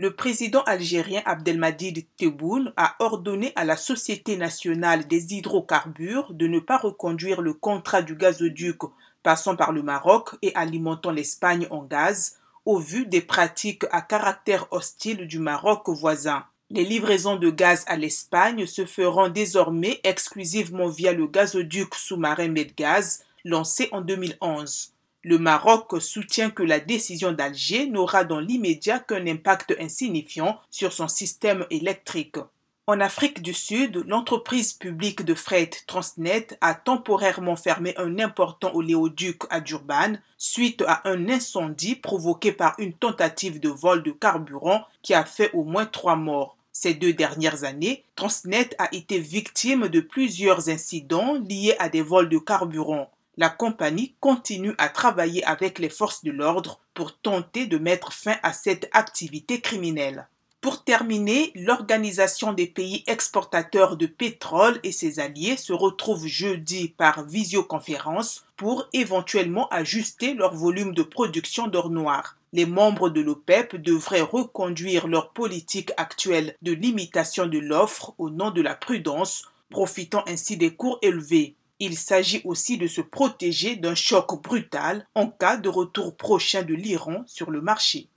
le président algérien Abdelmadid Tebboune a ordonné à la Société nationale des hydrocarbures de ne pas reconduire le contrat du gazoduc passant par le Maroc et alimentant l'Espagne en gaz, au vu des pratiques à caractère hostile du Maroc voisin. Les livraisons de gaz à l'Espagne se feront désormais exclusivement via le gazoduc sous-marin Medgaz, lancé en 2011. Le Maroc soutient que la décision d'Alger n'aura dans l'immédiat qu'un impact insignifiant sur son système électrique. En Afrique du Sud, l'entreprise publique de fret Transnet a temporairement fermé un important oléoduc à Durban suite à un incendie provoqué par une tentative de vol de carburant qui a fait au moins trois morts. Ces deux dernières années, Transnet a été victime de plusieurs incidents liés à des vols de carburant la compagnie continue à travailler avec les forces de l'ordre pour tenter de mettre fin à cette activité criminelle. Pour terminer, l'Organisation des pays exportateurs de pétrole et ses alliés se retrouvent jeudi par visioconférence pour éventuellement ajuster leur volume de production d'or noir. Les membres de l'OPEP devraient reconduire leur politique actuelle de limitation de l'offre au nom de la prudence, profitant ainsi des cours élevés. Il s'agit aussi de se protéger d'un choc brutal en cas de retour prochain de l'Iran sur le marché.